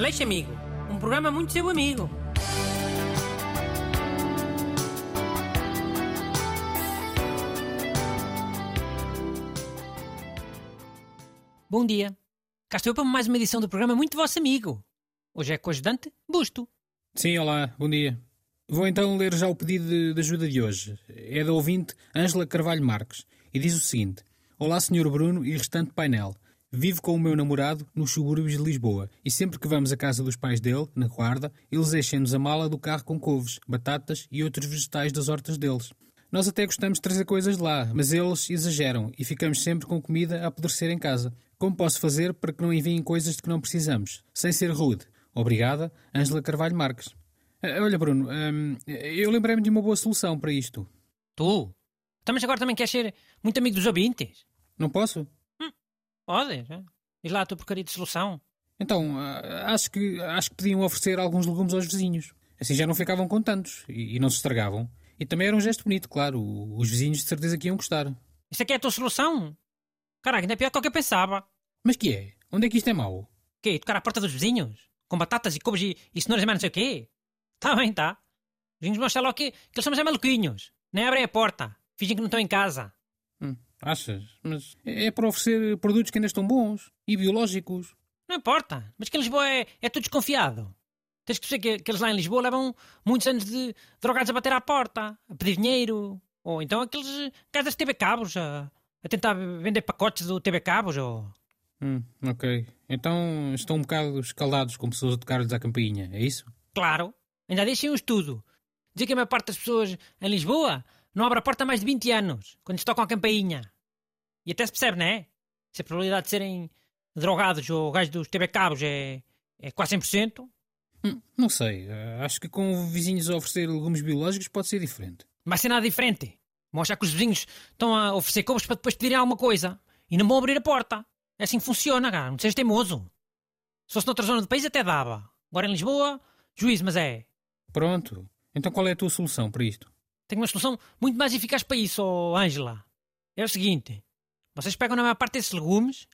Aleixo Amigo, um programa muito seu amigo. Bom dia. Cá estou eu para mais uma edição do programa Muito Vosso Amigo. Hoje é com o ajudante Busto. Sim, olá, bom dia. Vou então ler já o pedido de, de ajuda de hoje. É da ouvinte Ângela Carvalho Marques e diz o seguinte: Olá, Sr. Bruno e restante painel. Vivo com o meu namorado nos subúrbios de Lisboa e sempre que vamos à casa dos pais dele, na guarda, eles enchem-nos a mala do carro com couves, batatas e outros vegetais das hortas deles. Nós até gostamos de trazer coisas lá, mas eles exageram e ficamos sempre com comida a apodrecer em casa. Como posso fazer para que não enviem coisas de que não precisamos, sem ser rude? Obrigada, Ângela Carvalho Marques. Ah, Olha, Bruno, hum, eu lembrei-me de uma boa solução para isto. Tu? Então, mas agora também queres ser muito amigo dos ouvintes? Não posso? É? Diz lá a tua porcaria de solução. Então, ah, acho que, acho que podiam oferecer alguns legumes aos vizinhos. Assim já não ficavam com tantos e, e não se estragavam. E também era um gesto bonito, claro. Os vizinhos de certeza que iam gostar. Isso aqui é a tua solução? Caraca, ainda é pior do que eu pensava. Mas que é? Onde é que isto é mau? quê? Tocar à porta dos vizinhos? Com batatas e couves e, e cenouras e mais não sei o quê? Tá bem, tá. Os vizinhos mostram logo que, que eles são mais maluquinhos. Nem abrem a porta. Fingem que não estão em casa. Achas? Mas é é para oferecer produtos que ainda estão bons e biológicos. Não importa. Mas que em Lisboa é, é tudo desconfiado. Tens que perceber que, que eles lá em Lisboa levam muitos anos de drogados a bater à porta, a pedir dinheiro. Ou então aqueles gajos das TV Cabos a, a tentar vender pacotes do TV Cabos. Ou... Hum, ok. Então estão um bocado escaldados com pessoas a tocar-lhes à campainha, é isso? Claro. Ainda deixem um estudo. Dizer que a maior parte das pessoas em Lisboa não abre a porta há mais de 20 anos, quando lhes tocam a campainha. E até se percebe, não é? Se a probabilidade de serem drogados ou gajos dos TV Cabos é, é quase 100%, Hum, não sei. eh, Acho que com vizinhos a oferecer legumes biológicos pode ser diferente. não vai ser nada diferente. Vão achar que os vizinhos estão a oferecer couves para depois pedirem alguma coisa. E não vão abrir a porta. É assim que funciona, cara. Não sejas teimoso. Se fosse noutra zona do país até dava. Agora em Lisboa, juízo, mas é. Pronto. Então qual é a tua solução para isto? Tenho uma solução muito mais eficaz para isso, oh, Ângela. É o seguinte: vocês pegam na maior parte desses legumes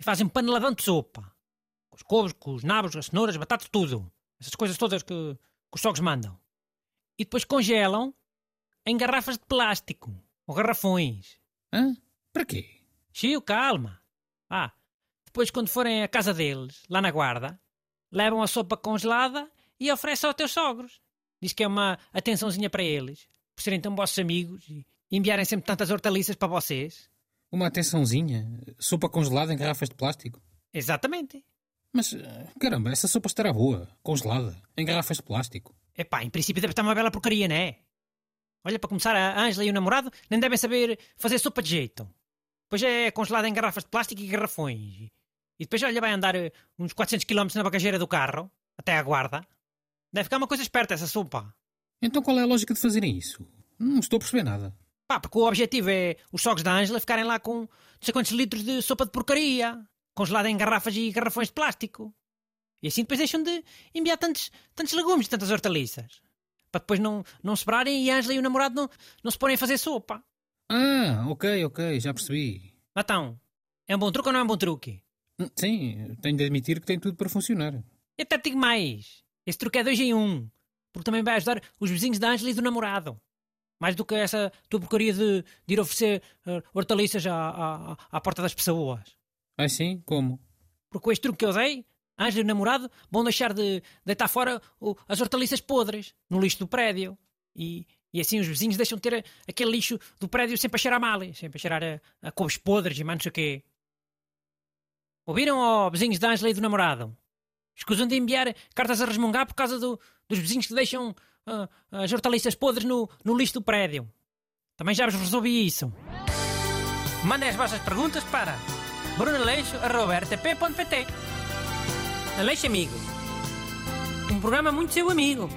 e fazem um paneladão de sopa. Com os couves, com os nabos, as cenouras, as batatas, tudo. Essas coisas todas que, que os sogros mandam. E depois congelam em garrafas de plástico ou garrafões. Hã? Para quê? Chiu, calma. Ah, depois quando forem à casa deles, lá na guarda, levam a sopa congelada e oferecem aos teus sogros. Diz que é uma atençãozinha para eles, por serem tão vossos amigos e enviarem sempre tantas hortaliças para vocês. Uma atençãozinha? Sopa congelada em garrafas de plástico? Exatamente. Mas, eh, caramba, essa sopa estará boa. Congelada. Em garrafas de plástico. Epá, em princípio deve estar uma bela porcaria, não é? Olha, para começar, a Ângela e o namorado nem devem saber fazer sopa de jeito. Depois é congelada em garrafas de plástico e garrafões. E depois, olha, vai andar eh, uns 400 km na bagageira do carro, até à guarda. Deve ficar uma coisa esperta essa sopa. Então qual é a lógica de fazerem isso? Não estou a perceber nada. Pá, porque o objetivo é os sogros da Ângela ficarem lá com não sei quantos litros de sopa de porcaria, congelada em garrafas e garrafões de plástico. E assim depois deixam de enviar tantos, tantos legumes, tantas hortaliças. Para depois não, não sobrarem e a Ângela e o namorado não, não se porem a fazer sopa. Ah, ok, ok, já percebi. Então, é um bom truque ou não é um bom truque? Hum, Sim, tenho de admitir que tem tudo para funcionar. Eu até te digo mais. Esse truque é dois em um. Porque também vai ajudar os vizinhos da Ângela e do namorado. Mais do que essa tua porcaria de, de ir oferecer eh, hortaliças à, à, à porta das pessoas. Ah, sim? Como? Porque com este truque que eu dei, Ângela e o namorado vão deixar de deitar fora o- as hortaliças podres no lixo do prédio. E, e assim os vizinhos deixam de ter aquele lixo do prédio sempre a cheirar mal, sempre a cheirar a, a couves podres e mais não sei o quê. Ouviram, ó vizinhos da Ângela e do namorado? Escusam de enviar cartas a resmungar por causa do- dos vizinhos que deixam ah, as hortaliças podres no, no lixo do prédio. Também já vos resolvi isso. Mandem as vossas perguntas para brunaleixo.rtp.pt Aleixo Amigo. Um programa muito seu amigo.